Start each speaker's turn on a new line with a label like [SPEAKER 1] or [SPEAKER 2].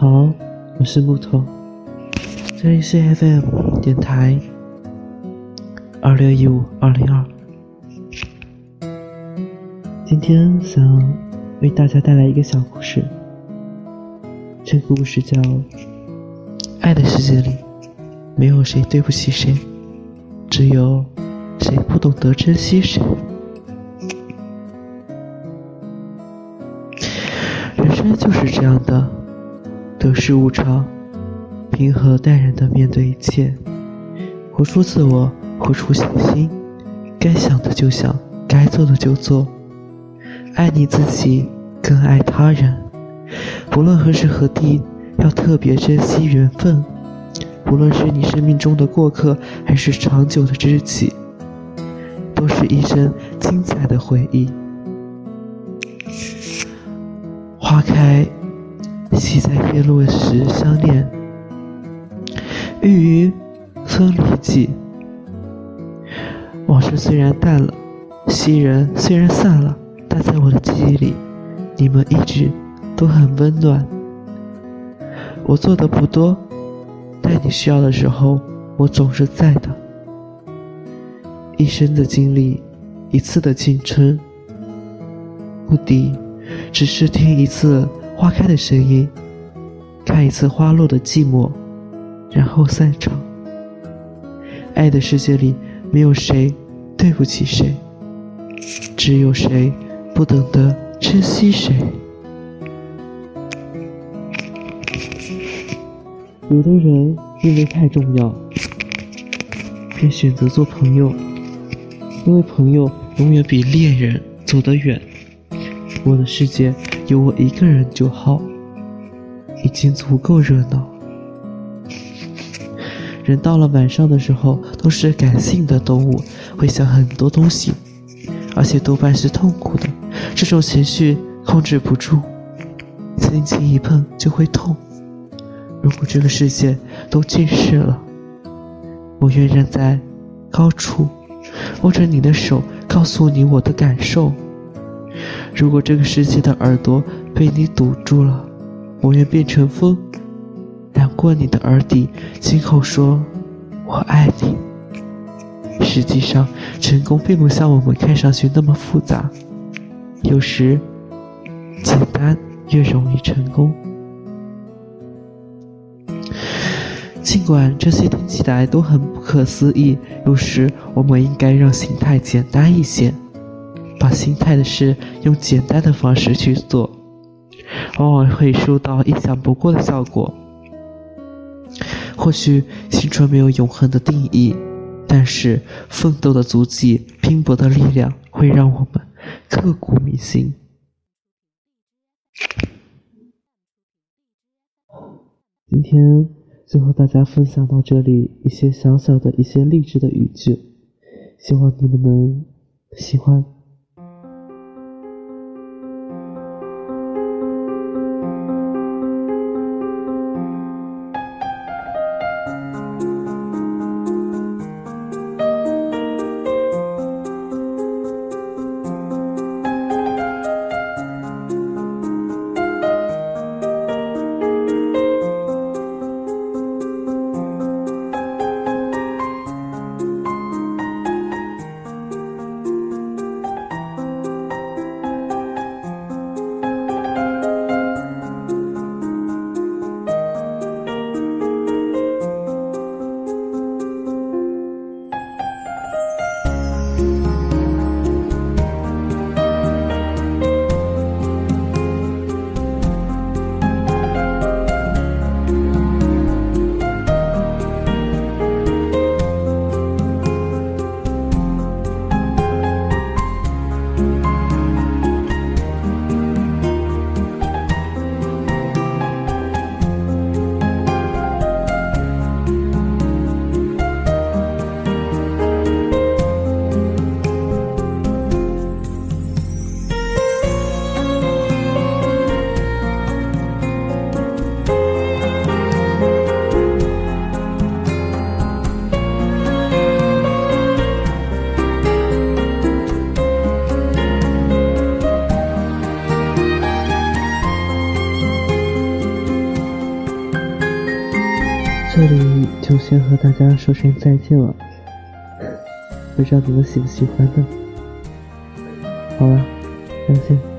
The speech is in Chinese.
[SPEAKER 1] 好，我是木头，这里是 FM 电台二六一五二零二。今天想为大家带来一个小故事，这个故事叫《爱的世界里没有谁对不起谁，只有谁不懂得珍惜谁》。人生就是这样的。得失无常，平和淡然的面对一切，活出自我，活出信心，该想的就想，该做的就做，爱你自己，更爱他人。不论何时何地，要特别珍惜缘分。无论是你生命中的过客，还是长久的知己，都是一生精彩的回忆。花开。喜在叶落时相恋，欲于分离际。往事虽然淡了，昔人虽然散了，但在我的记忆里，你们一直都很温暖。我做的不多，但你需要的时候，我总是在的。一生的经历，一次的青春，目的只是听一次。花开的声音，看一次花落的寂寞，然后散场。爱的世界里，没有谁对不起谁，只有谁不懂得珍惜谁。有的人因为太重要，便选择做朋友，因为朋友永远比恋人走得远。我的世界。有我一个人就好，已经足够热闹。人到了晚上的时候，都是感性的动物，会想很多东西，而且多半是痛苦的。这种情绪控制不住，轻轻一碰就会痛。如果这个世界都近视了，我愿站在高处，握着你的手，告诉你我的感受。如果这个世界的耳朵被你堵住了，我愿变成风，染过你的耳底，亲口说“我爱你”。实际上，成功并不像我们看上去那么复杂，有时简单越容易成功。尽管这些听起来都很不可思议，有时我们应该让心态简单一些。把心态的事用简单的方式去做，往往会收到意想不到的效果。或许青春没有永恒的定义，但是奋斗的足迹、拼搏的力量会让我们刻骨铭心。今天就和大家分享到这里一些小小的一些励志的语句，希望你们能喜欢。里就先和大家说声再见了，不知道你们喜不喜欢呢？好了，再见。